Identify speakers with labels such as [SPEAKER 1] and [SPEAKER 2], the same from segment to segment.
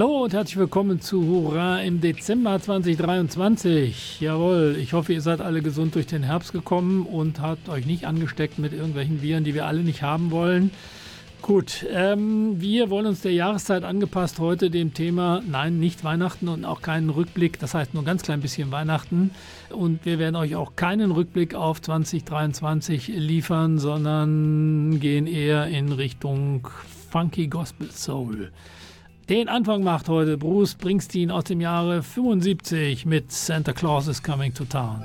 [SPEAKER 1] Hallo und herzlich willkommen zu Hurra im Dezember 2023. Jawohl, ich hoffe, ihr seid alle gesund durch den Herbst gekommen und habt euch nicht angesteckt mit irgendwelchen Viren, die wir alle nicht haben wollen. Gut, ähm, wir wollen uns der Jahreszeit angepasst heute dem Thema, nein, nicht Weihnachten und auch keinen Rückblick, das heißt nur ein ganz klein bisschen Weihnachten. Und wir werden euch auch keinen Rückblick auf 2023 liefern, sondern gehen eher in Richtung Funky Gospel Soul. Den Anfang macht heute Bruce Springsteen aus dem Jahre 75 mit Santa Claus is Coming to Town.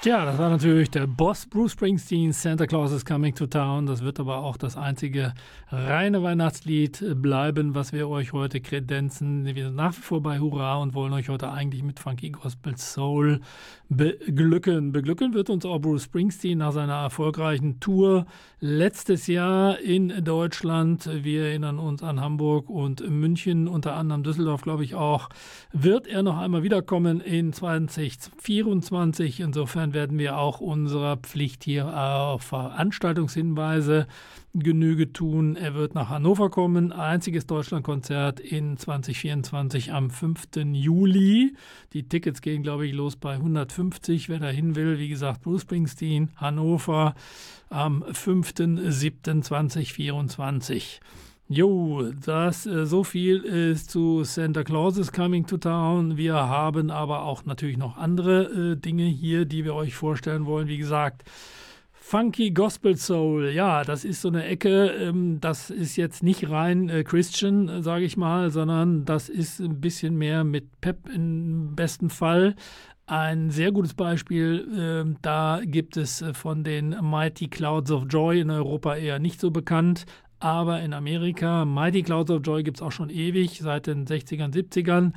[SPEAKER 1] Tja, das war natürlich der Boss Bruce Springsteen, Santa Claus is Coming to Town. Das wird aber auch das einzige reine Weihnachtslied bleiben, was wir euch heute kredenzen. Wir sind nach wie vor bei Hurra und wollen euch heute eigentlich mit Funky Gospel Soul beglücken. Beglücken wird uns auch Bruce Springsteen nach seiner erfolgreichen Tour letztes Jahr in Deutschland. Wir erinnern uns an Hamburg und München, unter anderem Düsseldorf, glaube ich auch. Wird er noch einmal wiederkommen in 2024? Insofern werden wir auch unserer Pflicht hier auf Veranstaltungshinweise Genüge tun. Er wird nach Hannover kommen. Einziges Deutschlandkonzert in 2024 am 5. Juli. Die Tickets gehen, glaube ich, los bei 150. Wer dahin will, wie gesagt, Bruce Springsteen, Hannover am 5.7.2024. Jo, das äh, so viel ist zu Santa Claus is Coming to Town. Wir haben aber auch natürlich noch andere äh, Dinge hier, die wir euch vorstellen wollen. Wie gesagt, Funky Gospel Soul, ja, das ist so eine Ecke, ähm, das ist jetzt nicht rein äh, Christian, äh, sage ich mal, sondern das ist ein bisschen mehr mit Pep im besten Fall. Ein sehr gutes Beispiel, äh, da gibt es äh, von den Mighty Clouds of Joy in Europa eher nicht so bekannt, aber in Amerika, Mighty Clouds of Joy gibt es auch schon ewig, seit den 60ern, 70ern.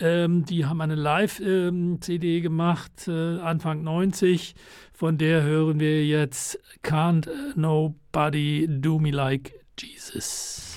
[SPEAKER 1] Ähm, die haben eine Live-CD ähm, gemacht, äh, Anfang 90. Von der hören wir jetzt Can't Nobody Do Me Like Jesus.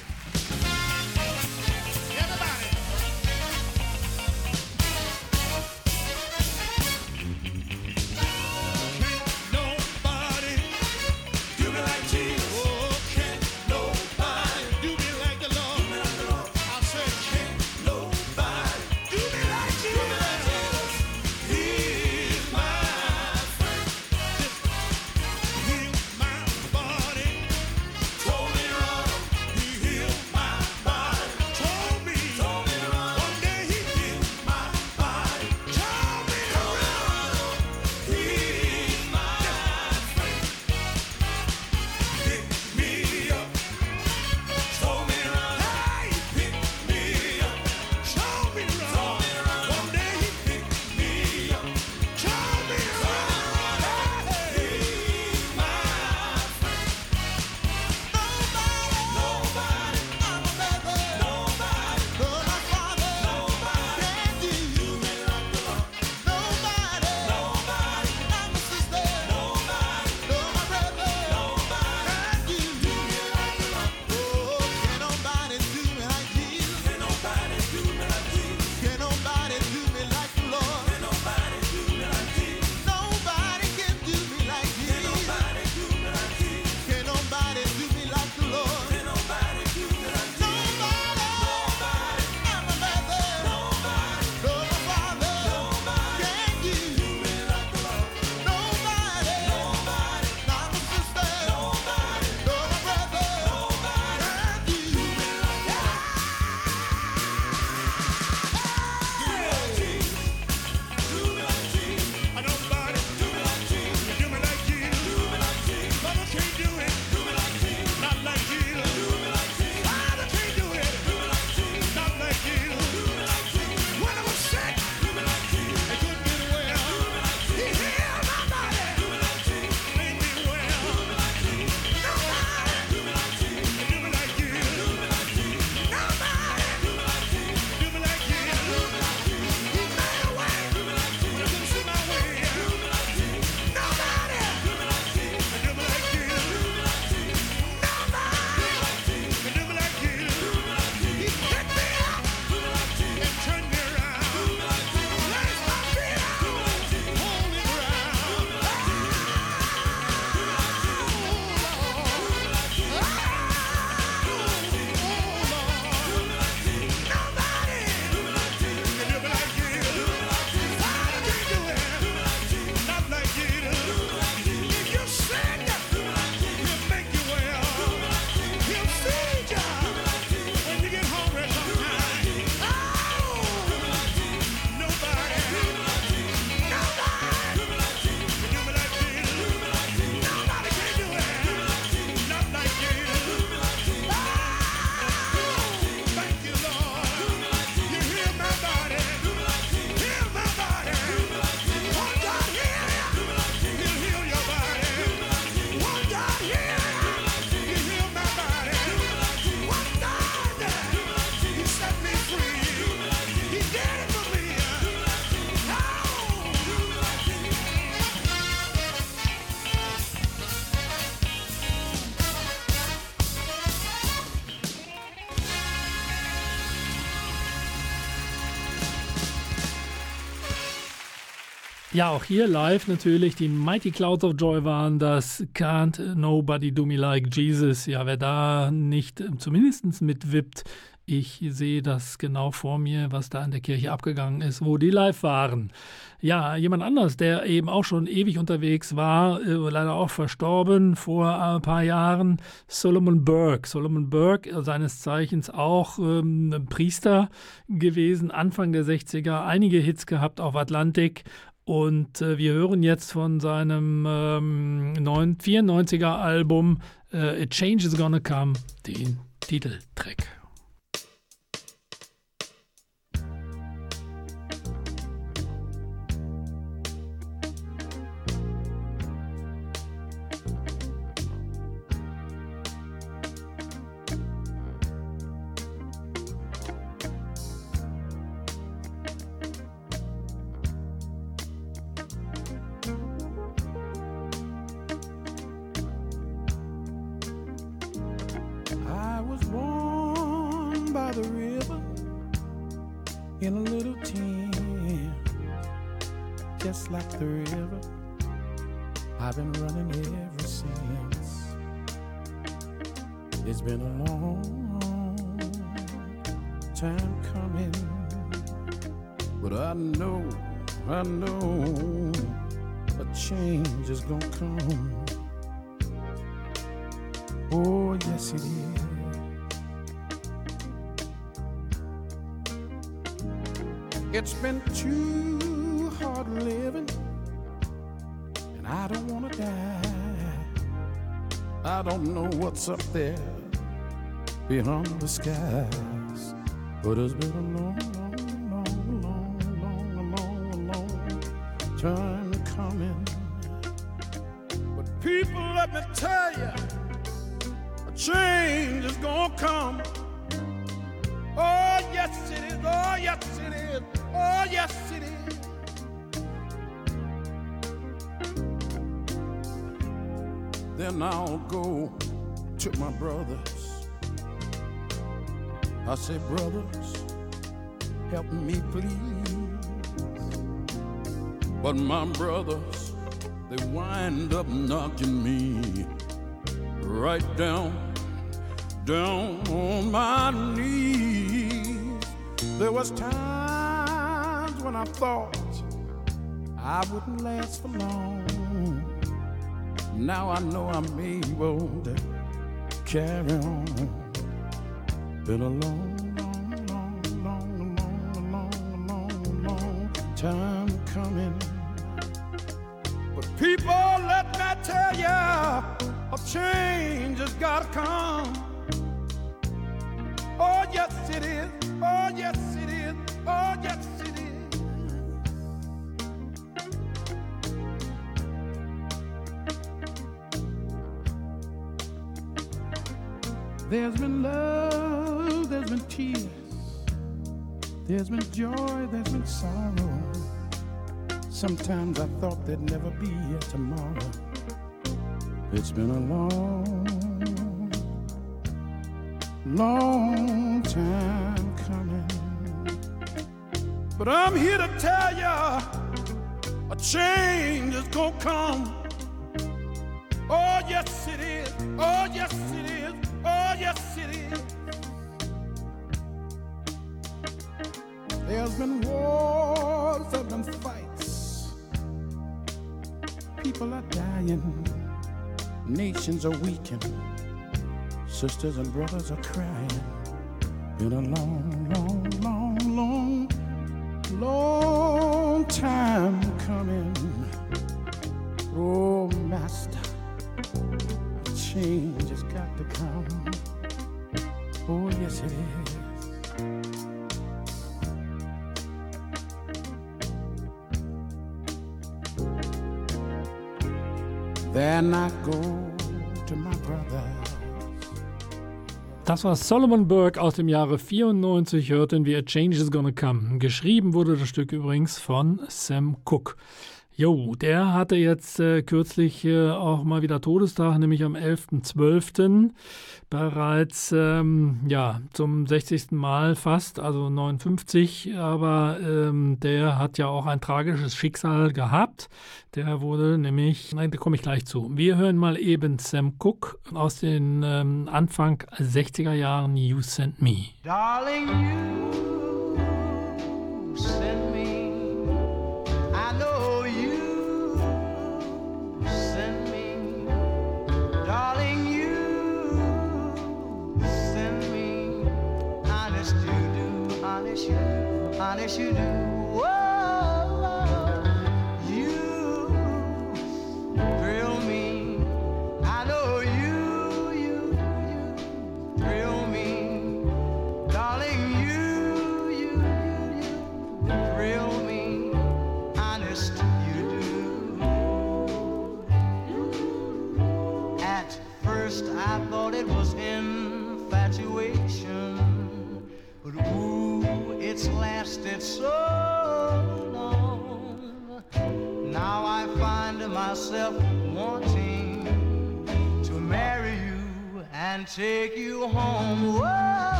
[SPEAKER 1] Ja, auch hier live natürlich. Die Mighty Clouds of Joy waren das Can't Nobody Do Me Like Jesus. Ja, wer da nicht zumindest mitwippt, ich sehe das genau vor mir, was da in der Kirche abgegangen ist, wo die live waren. Ja, jemand anders, der eben auch schon ewig unterwegs war, äh, leider auch verstorben vor ein paar Jahren, Solomon Burke. Solomon Burke, äh, seines Zeichens auch ähm, Priester gewesen, Anfang der 60er, einige Hits gehabt auf Atlantik und äh, wir hören jetzt von seinem ähm, 94er Album äh, A Change is Gonna Come den Titeltrack.
[SPEAKER 2] Up there beyond the skies. But it's been a long, long, long, long, long, long, long time coming. But people, let me tell you, a change is gonna come. Oh, yes, it is. Oh, yes. Yes, it is. Then I'll go to my brothers. I say, brothers, help me please. But my brothers, they wind up knocking me right down, down on my knees. There was when I thought I wouldn't last for long. Now I know I'm able to carry on. Been a long, long, long, long, long, long, long, long time coming. But people, let me tell ya, a change has gotta come. Been love, there's been tears, there's been joy, there's been sorrow. Sometimes I thought there'd never be a tomorrow. It's been a long, long time coming. But I'm here to tell ya a change is gonna come. Oh, yes, it is. Oh, yes, it is. There's been wars, there's been fights. People are dying, nations are weakening, sisters and brothers are crying. Been a long, long, long, long, long time coming. Oh, Master change has got to come. Oh, yes, it is. Then I go to my brother.
[SPEAKER 1] Das war Solomon Burke aus dem Jahre 94, hörten wir A Change is Gonna Come. Geschrieben wurde das Stück übrigens von Sam Cooke. Jo, der hatte jetzt äh, kürzlich äh, auch mal wieder Todestag, nämlich am 11.12. Bereits ähm, ja, zum 60. Mal fast, also 59. Aber ähm, der hat ja auch ein tragisches Schicksal gehabt. Der wurde nämlich, nein, da komme ich gleich zu. Wir hören mal eben Sam Cooke aus den ähm, Anfang 60er Jahren You Sent Me.
[SPEAKER 3] Darling, you you do.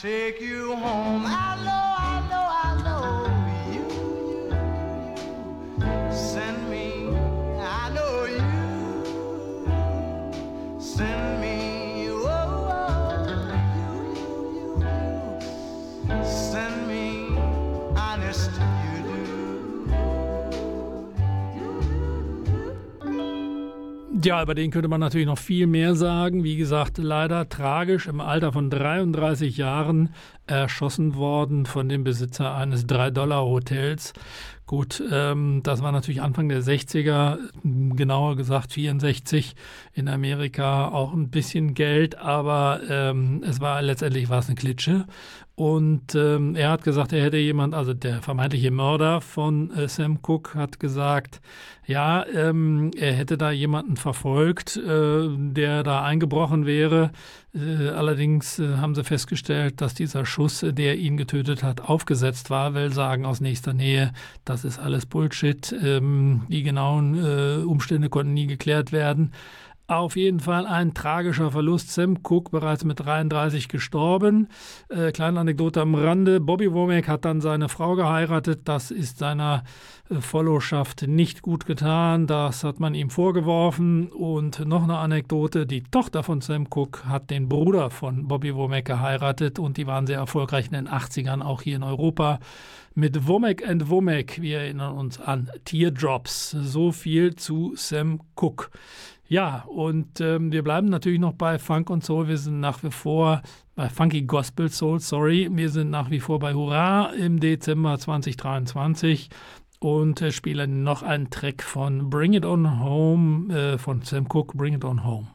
[SPEAKER 3] Take you
[SPEAKER 1] Ja, über den könnte man natürlich noch viel mehr sagen. Wie gesagt, leider tragisch im Alter von 33 Jahren erschossen worden von dem Besitzer eines 3-Dollar-Hotels. Gut, ähm, das war natürlich Anfang der 60er, genauer gesagt 64 in Amerika, auch ein bisschen Geld, aber ähm, es war letztendlich war es eine Klitsche. Und ähm, er hat gesagt, er hätte jemand, also der vermeintliche Mörder von äh, Sam Cook hat gesagt, ja, ähm, er hätte da jemanden verfolgt, äh, der da eingebrochen wäre. Äh, allerdings äh, haben sie festgestellt, dass dieser Schuss, äh, der ihn getötet hat, aufgesetzt war. Will sagen aus nächster Nähe, das ist alles Bullshit. Ähm, die genauen Umstände konnten nie geklärt werden. Auf jeden Fall ein tragischer Verlust. Sam Cook bereits mit 33 gestorben. Äh, kleine Anekdote am Rande. Bobby Womack hat dann seine Frau geheiratet. Das ist seiner äh, Followschaft nicht gut getan. Das hat man ihm vorgeworfen. Und noch eine Anekdote. Die Tochter von Sam Cook hat den Bruder von Bobby Womack geheiratet und die waren sehr erfolgreich in den 80ern, auch hier in Europa. Mit Womack and Womack, wir erinnern uns an Teardrops. So viel zu Sam Cook. Ja, und ähm, wir bleiben natürlich noch bei Funk und Soul. Wir sind nach wie vor bei Funky Gospel Soul, sorry. Wir sind nach wie vor bei Hurra im Dezember 2023 und äh, spielen noch einen Track von Bring It On Home äh, von Sam Cooke,
[SPEAKER 3] Bring It On Home.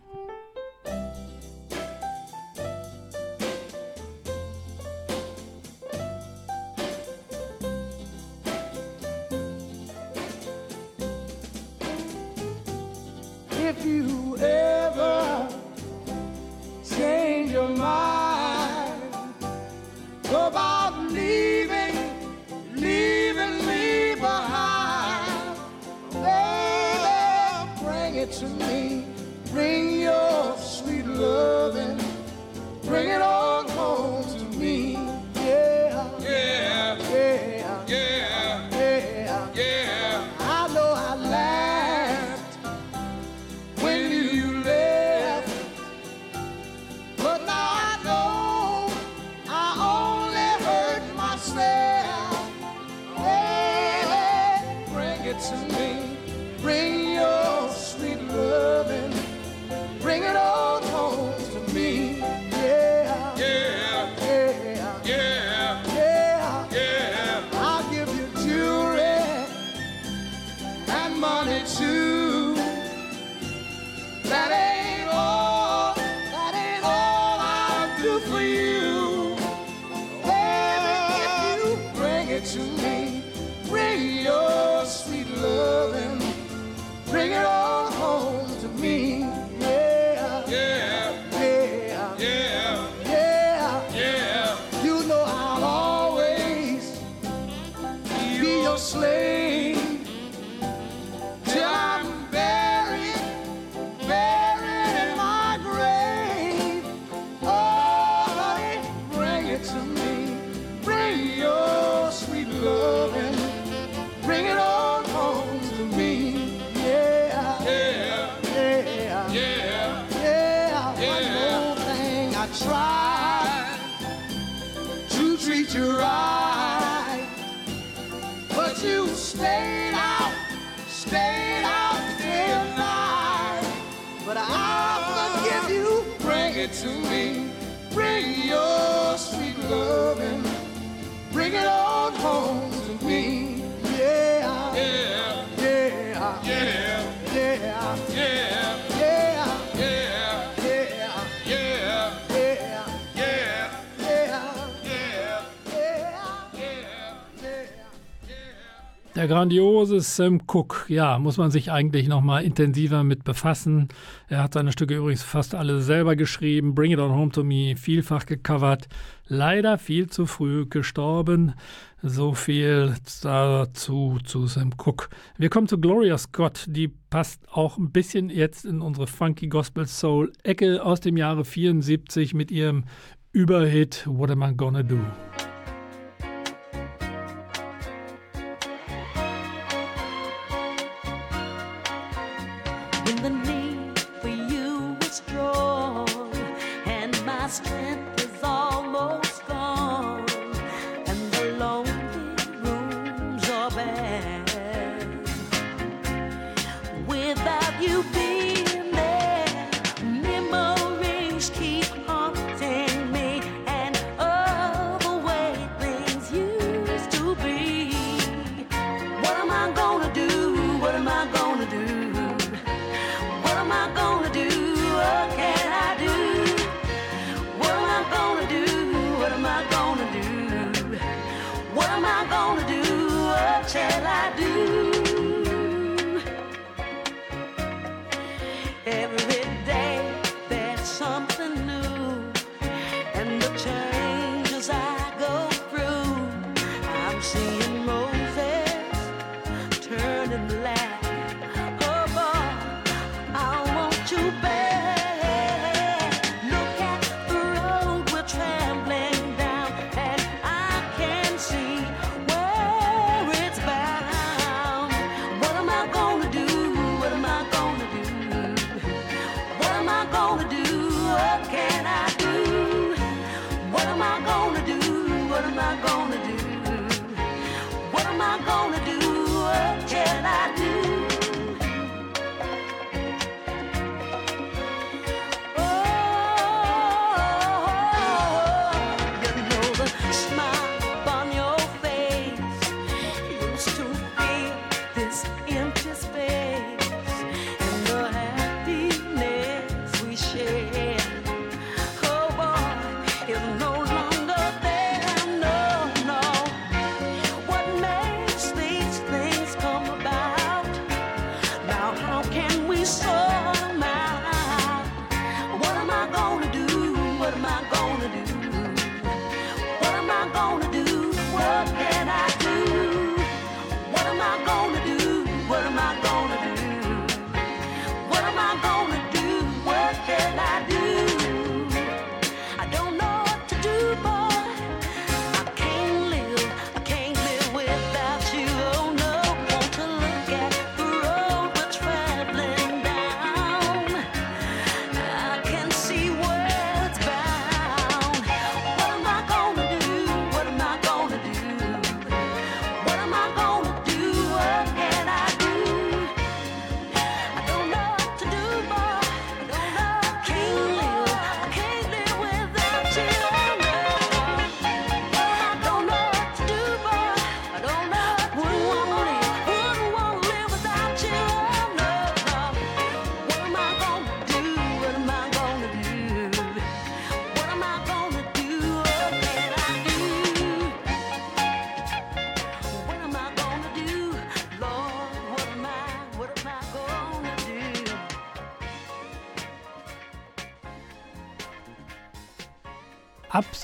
[SPEAKER 4] Der grandiose Sam ähm, Cook, ja, muss man sich eigentlich nochmal intensiver mit befassen. Er hat seine Stücke übrigens fast alle selber geschrieben. Bring It On Home to Me, vielfach gecovert. Leider viel zu früh gestorben. So viel dazu zu Sam Cook. Wir kommen zu Gloria Scott. Die passt auch ein bisschen jetzt in unsere funky Gospel Soul Ecke aus dem Jahre 74 mit ihrem Überhit What Am I Gonna Do?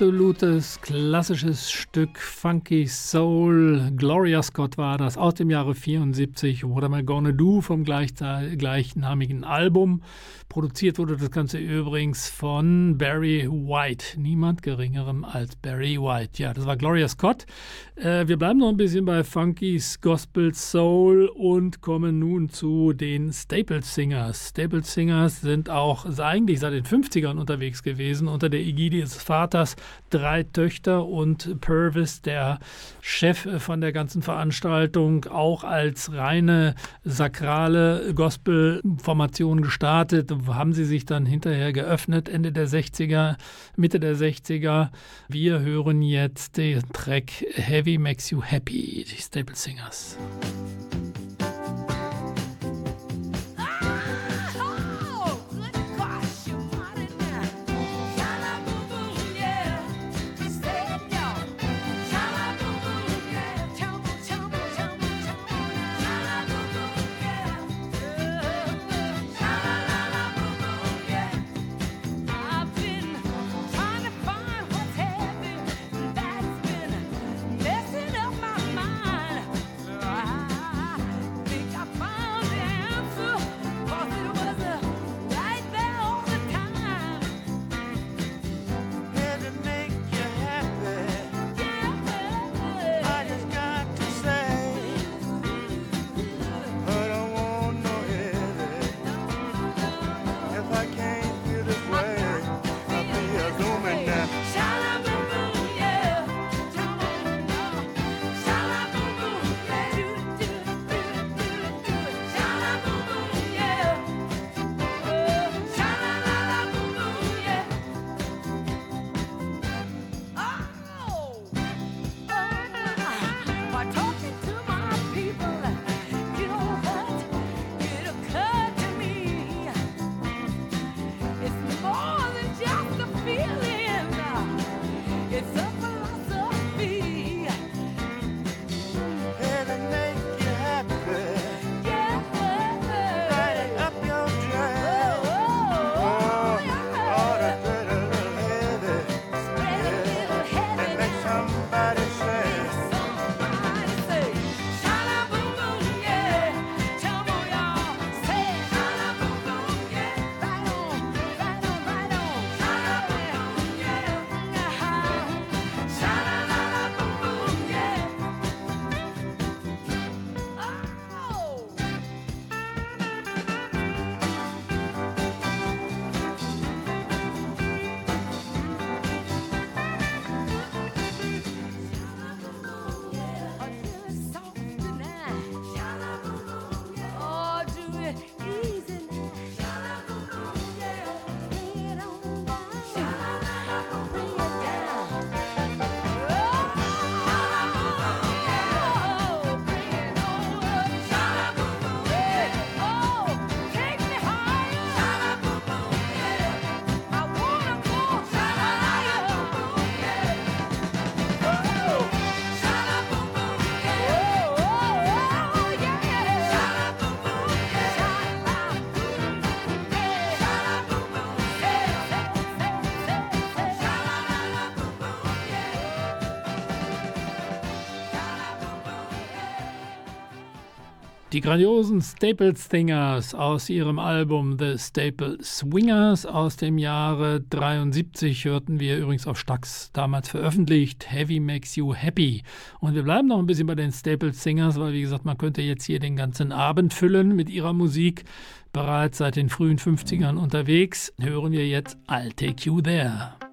[SPEAKER 4] Absolutes klassisches Stück Funky Soul. Gloria Scott war das aus dem Jahre 74. What Am I Gonna Do vom gleichnamigen Album. Produziert wurde das Ganze übrigens von Barry White. Niemand geringerem als Barry White. Ja, das war Gloria Scott. Äh, wir bleiben noch ein bisschen bei Funky's Gospel Soul und kommen nun zu den Staple Singers. Staple Singers sind auch eigentlich seit den 50ern unterwegs gewesen unter der Ägide des Vaters. Drei Töchter und Purvis, der Chef von der ganzen Veranstaltung, auch als reine sakrale Gospel-Formation gestartet haben sie sich dann hinterher geöffnet, Ende der 60er, Mitte der 60er. Wir hören jetzt den Track Heavy Makes You Happy, die Staple Singers. Die grandiosen Staple Singers aus ihrem Album The Staple Swingers aus dem Jahre 73 hörten wir übrigens auf Stax damals veröffentlicht. Heavy Makes You Happy. Und wir bleiben noch ein bisschen bei den Staple Singers, weil wie gesagt, man könnte jetzt hier den ganzen Abend füllen mit ihrer Musik. Bereits seit den frühen 50ern unterwegs hören wir jetzt I'll Take You There.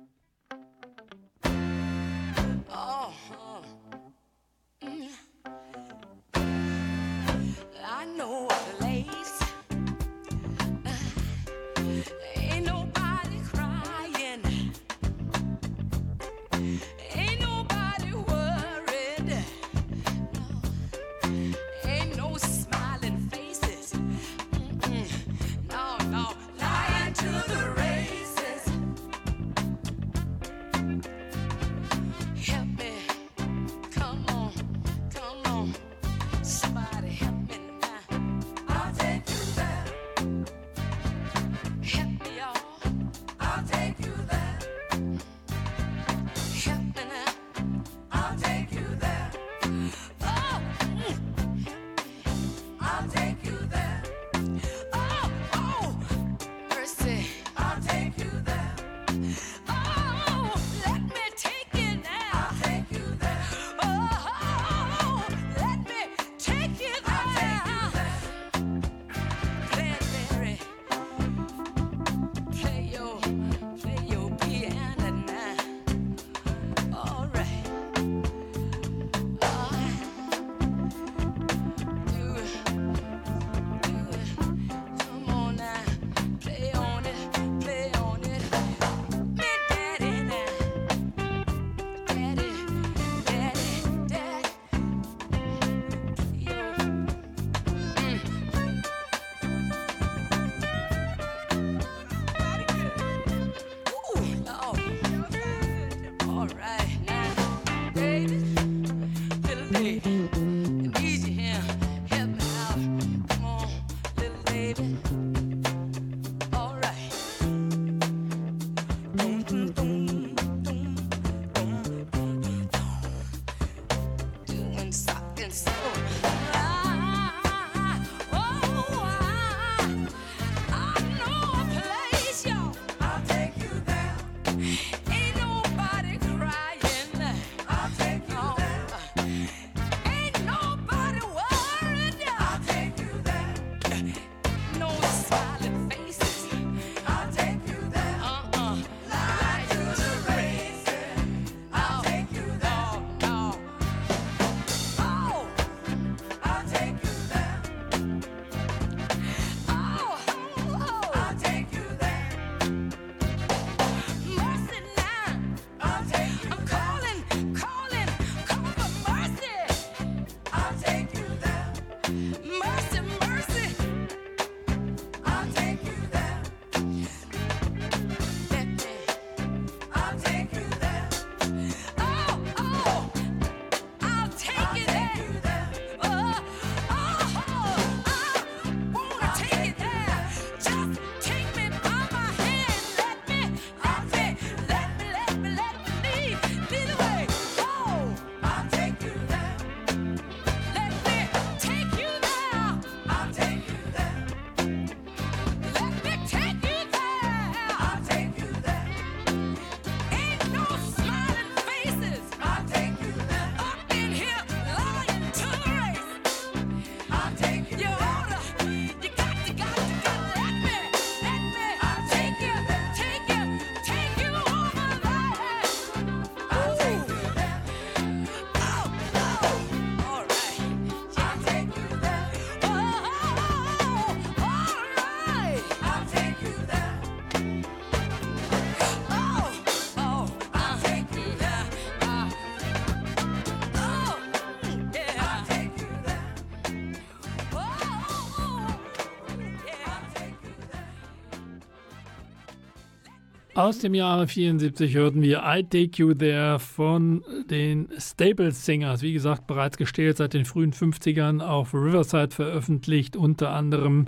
[SPEAKER 1] Aus dem Jahre 74 hörten wir I Take You There von den Staples Singers. Wie gesagt, bereits gestellt seit den frühen 50ern auf Riverside veröffentlicht, unter anderem,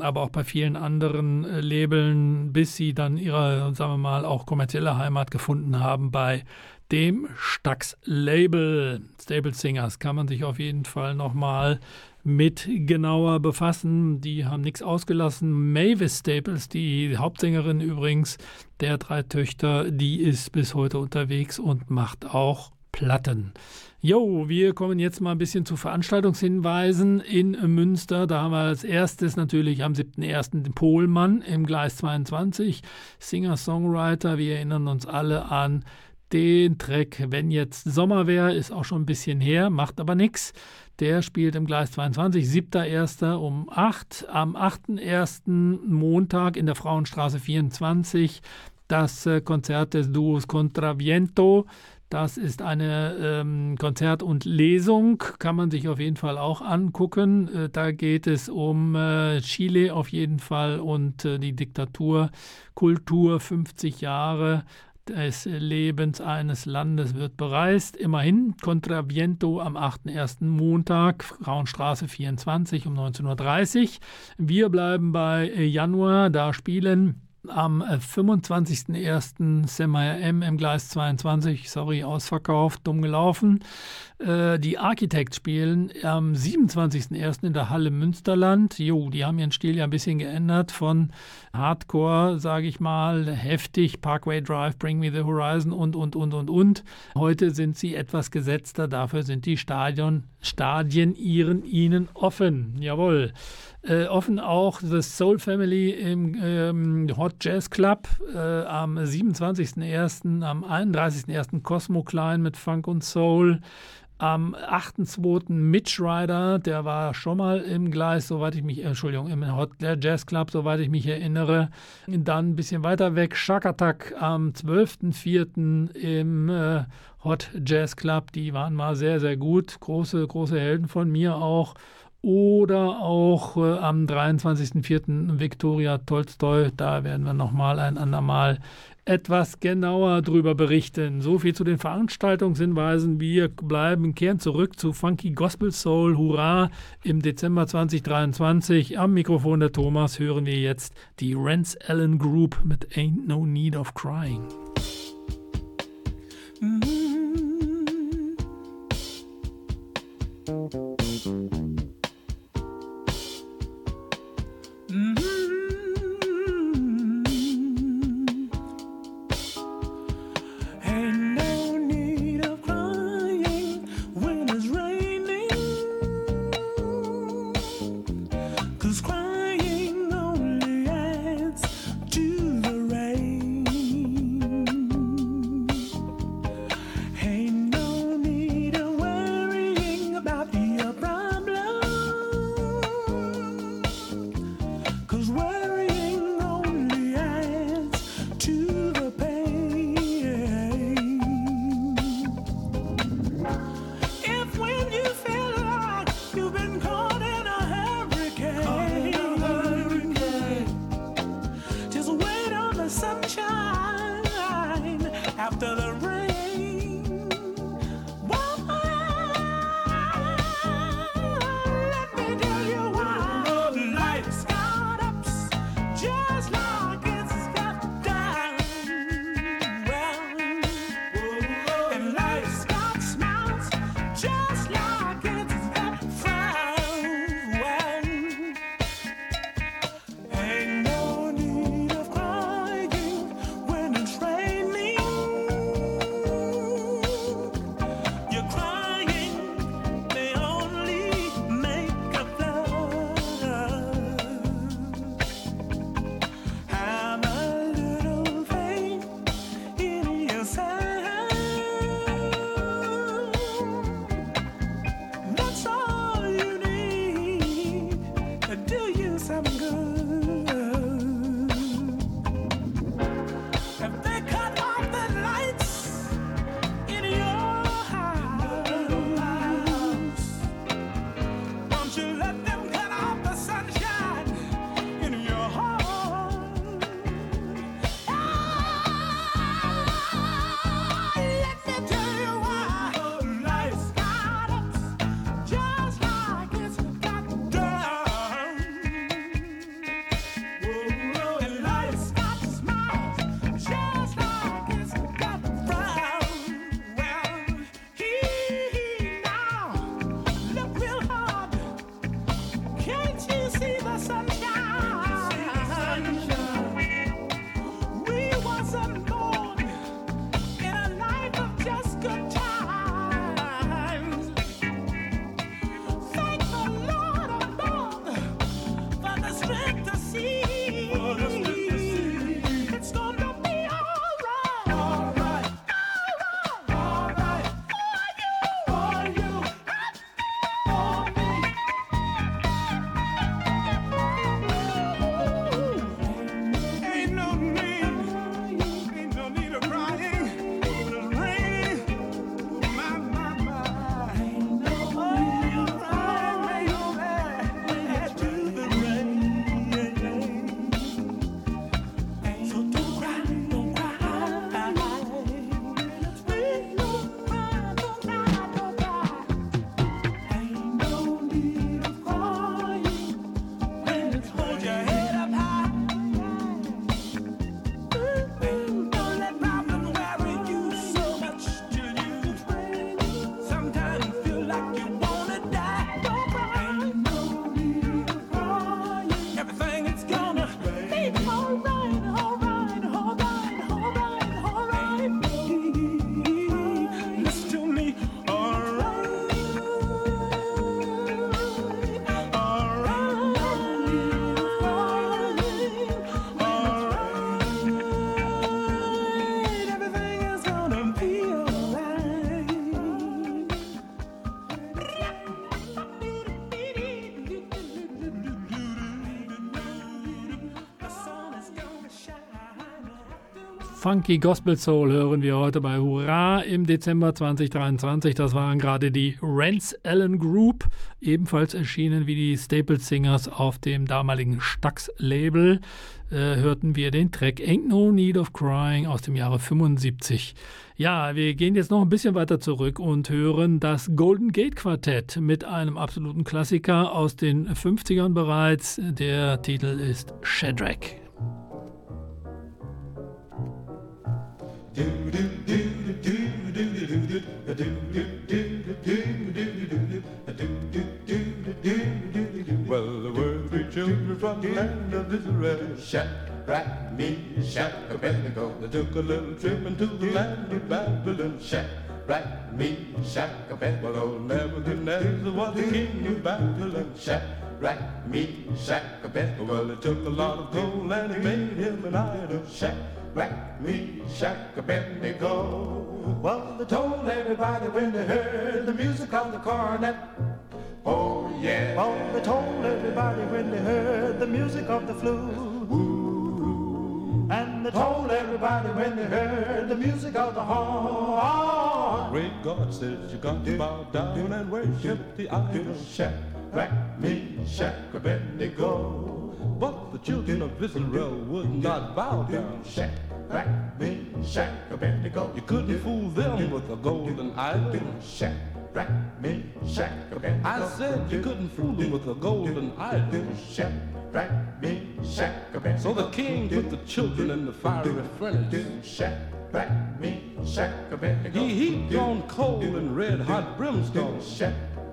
[SPEAKER 1] aber auch bei vielen anderen äh, Labeln, bis sie dann ihre, sagen wir mal, auch kommerzielle Heimat gefunden haben bei dem Stax-Label. Staples Singers kann man sich auf jeden Fall nochmal mit genauer befassen. Die haben nichts ausgelassen. Mavis Staples, die Hauptsängerin übrigens der drei Töchter, die ist bis heute unterwegs und macht auch Platten. Jo, wir kommen jetzt mal ein bisschen zu Veranstaltungshinweisen in Münster. Da haben wir als erstes natürlich am 7.1. den Pohlmann im Gleis 22. Singer-Songwriter, wir erinnern uns alle an den Track Wenn jetzt Sommer wäre, ist auch schon ein bisschen her, macht aber nichts. Der spielt im Gleis 22, 7.1. um 8. Am 8.1. Montag in der Frauenstraße 24 das äh, Konzert des Duos Contraviento. Das ist eine ähm, Konzert und Lesung, kann man sich auf jeden Fall auch angucken. Äh, da geht es um äh, Chile auf jeden Fall und äh, die Diktaturkultur 50 Jahre des Lebens eines Landes wird bereist. Immerhin Contraviento am 8.1. Montag, Frauenstraße 24 um 19.30 Uhr. Wir bleiben bei Januar, da spielen am 25.01. Semmeyer M im Gleis 22, sorry, ausverkauft, dumm gelaufen. Äh, die Architects spielen am 27.01. in der Halle Münsterland. Jo, die haben ihren Stil ja ein bisschen geändert von Hardcore, sage ich mal, heftig, Parkway Drive, Bring Me the Horizon und, und, und, und, und. Heute sind sie etwas gesetzter, dafür sind die Stadion, Stadien ihren, ihnen offen. Jawohl. Äh, offen auch The Soul Family im ähm, Hot Jazz Club äh, am 27.01., am 31.01. Cosmo Klein mit Funk und Soul. Am 8.2. Mitch Ryder, der war schon mal im Gleis, soweit ich mich, äh, Entschuldigung, im Hot Jazz Club, soweit ich mich erinnere. Dann ein bisschen weiter weg, Shark Attack am 12.04. im äh, Hot Jazz Club. Die waren mal sehr, sehr gut. Große, große Helden von mir auch oder auch äh, am 23.04. Viktoria Tolstoi. Da werden wir nochmal ein andermal etwas genauer drüber berichten. So viel zu den Veranstaltungshinweisen. Wir bleiben, kehren zurück zu Funky Gospel Soul. Hurra! Im Dezember 2023. Am Mikrofon der Thomas hören wir jetzt die Rance Allen Group mit Ain't No Need of Crying. Mhm. Funky Gospel Soul hören wir heute bei Hurra im Dezember 2023. Das waren gerade die Rance Allen Group, ebenfalls erschienen wie die Staple Singers auf dem damaligen Stax-Label. Äh, hörten wir den Track Ain't No Need of Crying aus dem Jahre 75. Ja, wir gehen jetzt noch ein bisschen weiter zurück und hören das Golden Gate Quartett mit einem absoluten Klassiker aus den 50ern bereits. Der Titel ist Shadrach.
[SPEAKER 5] Well, the word three children from the land of Israel. Shadrach, Meshach, Abednego. They took a little trip into the land of Babylon. Shadrach, Meshach, Abednego. Well, old Nebuchadnezzar was the king of Babylon. Shadrach, Meshach, Abednego. Well, it took a lot of gold and he made him an idol. Shadrach, Meshach, Abednego. Well, they told everybody when they heard the music of the cornet. Oh yeah. Well, they told everybody when they heard the music of the flute. And they told everybody when they heard the music of the horn. Great God says you got to bow down and worship the idol. Shadrach, Meshach, Abednego. But the children of Israel would not bow down. Shadrach, Meshach, Abednego. You couldn't fool them with a golden idol. Shadrach, Meshach, Abednego. I said you couldn't fool them with a golden idol. Shadrach, Meshach, Abednego. So the king put the children in the fiery furnace. Shadrach, Meshach, Abednego. He heaped on coal and red hot brimstone.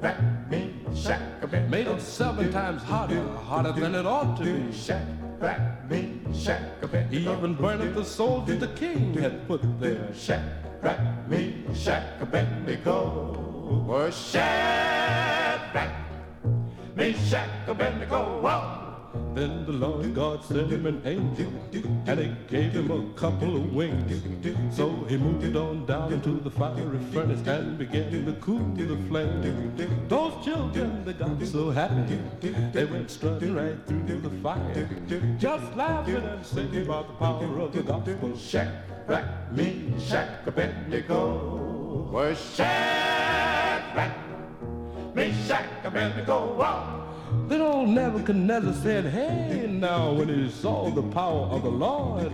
[SPEAKER 5] Rack me, shack, me, Made it seven times hotter, hotter than it ought to be. Shack, back, me, shack, He even burned up the soldiers the king had put there. Shack, back, me, shack, me, go. or Shack, back, me, shack, me, go. Whoa. Then the Lord God sent him an angel, and he gave him a couple of wings. So he moved on down to the fiery furnace and began to cool the flame. Those children, they got so happy, they went strutting right through the fire, just laughing and singing about the power of the gospel. Shadrach, Meshach, Abednego. Was Shadrach, Meshach, Abednego. Wow. Then old Nebuchadnezzar said, Hey, now, when he saw the power of the Lord,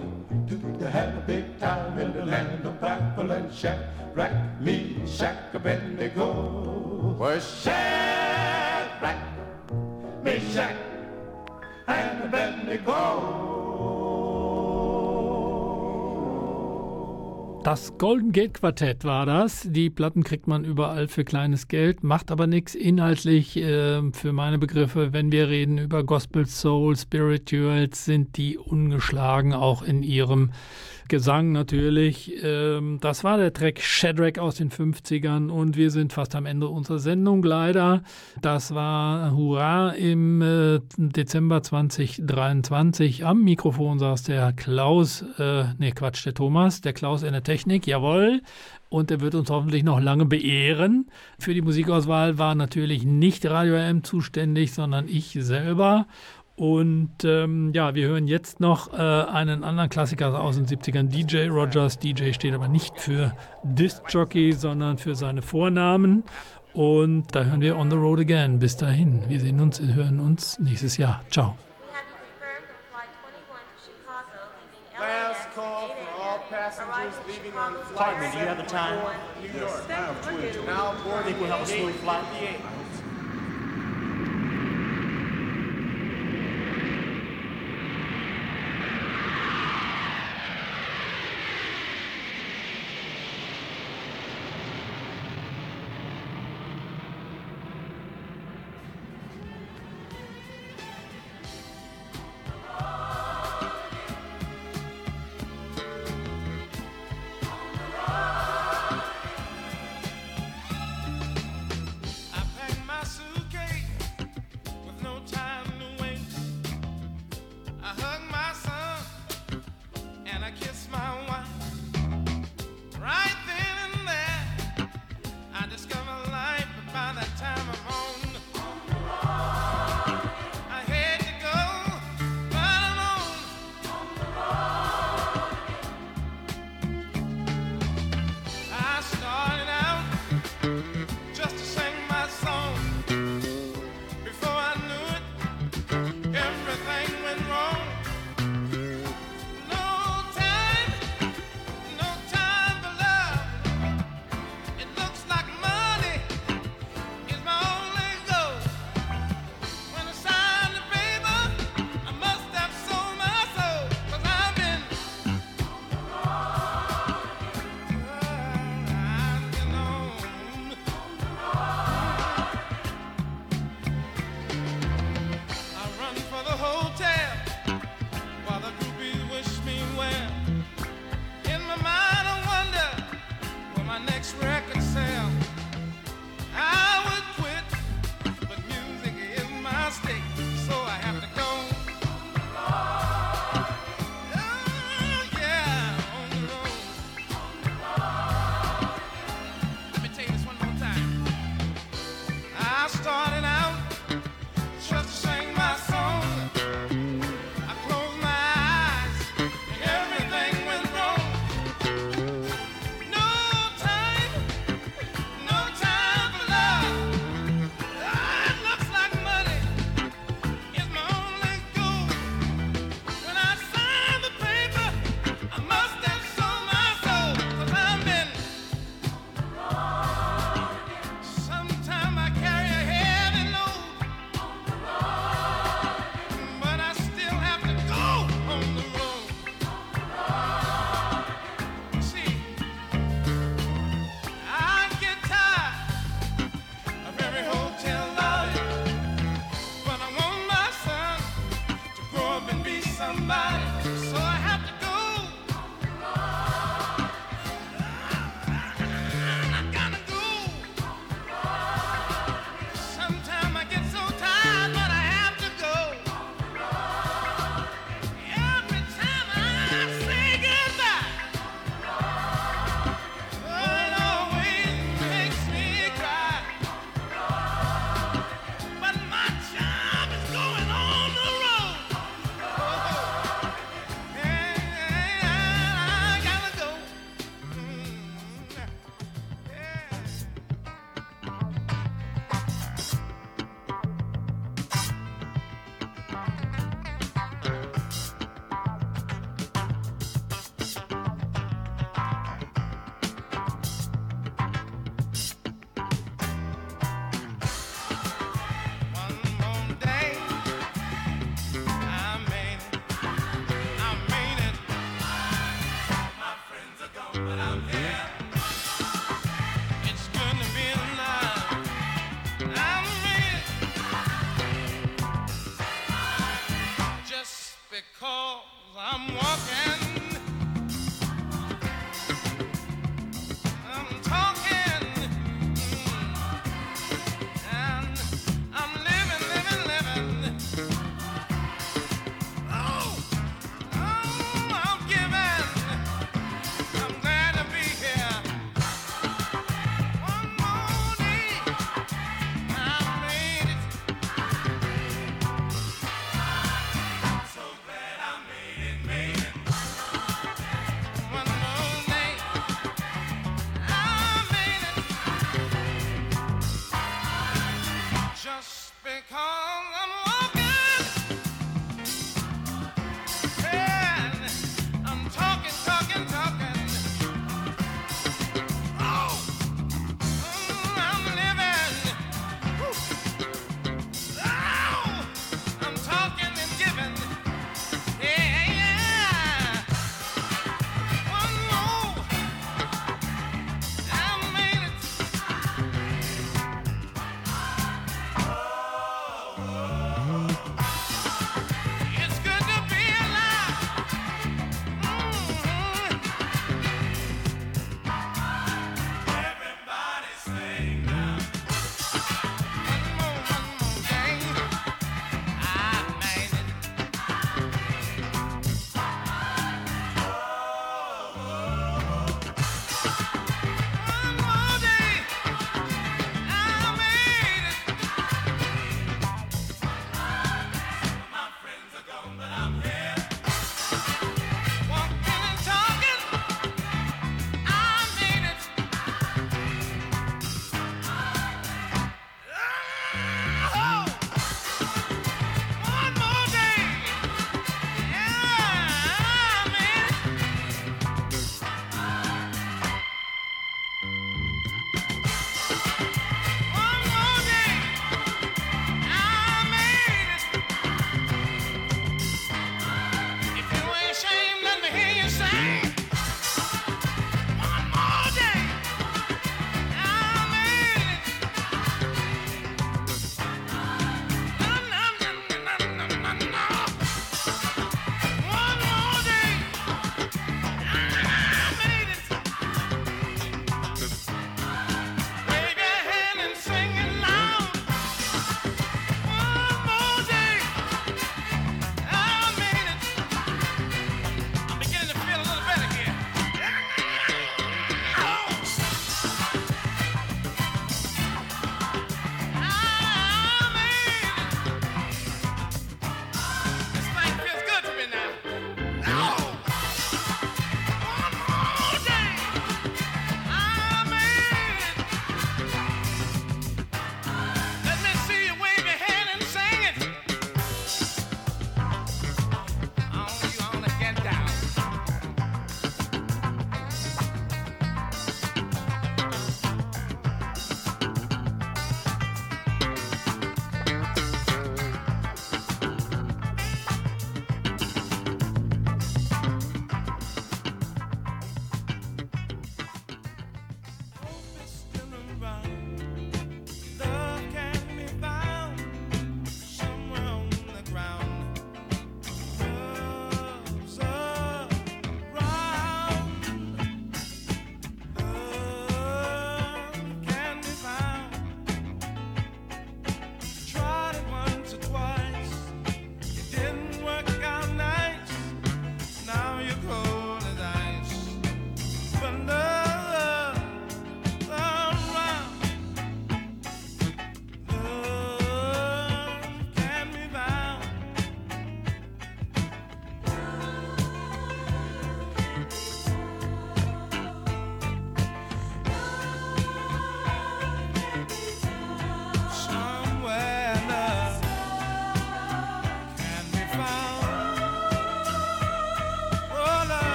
[SPEAKER 5] to have a big time in the land of Babylon, Shadrach, Meshach, Abednego. Was Shadrach, Meshach, and Abednego.
[SPEAKER 1] Das Golden Gate Quartett war das. Die Platten kriegt man überall für kleines Geld, macht aber nichts inhaltlich äh, für meine Begriffe. Wenn wir reden über Gospel Soul, Spirituals, sind die ungeschlagen, auch in ihrem Gesang natürlich. Ähm, das war der Track Shadrach aus den 50ern und wir sind fast am Ende unserer Sendung leider. Das war Hurra im äh, Dezember 2023. Am Mikrofon saß der Klaus, äh, nee Quatsch, der Thomas, der Klaus in der Technik, jawohl. Und er wird uns hoffentlich noch lange beehren. Für die Musikauswahl war natürlich nicht Radio M zuständig, sondern ich selber. Und ähm, ja, wir hören jetzt noch äh, einen anderen Klassiker aus den 70ern, DJ Rogers. DJ steht aber nicht für Disc Jockey, sondern für seine Vornamen. Und da hören wir On the Road Again. Bis dahin. Wir sehen uns, hören uns nächstes Jahr. Ciao.
[SPEAKER 6] We have you confirmed on flight 21 to Chicago, leaving
[SPEAKER 7] Last
[SPEAKER 6] LAX
[SPEAKER 7] call
[SPEAKER 6] at 8
[SPEAKER 7] for all
[SPEAKER 6] a.m.
[SPEAKER 7] passengers leaving on
[SPEAKER 6] Chicago
[SPEAKER 7] flight
[SPEAKER 8] Pardon me, do you have a time?
[SPEAKER 7] New York.
[SPEAKER 6] Now,
[SPEAKER 7] Now
[SPEAKER 8] Think we'll have a smooth flight?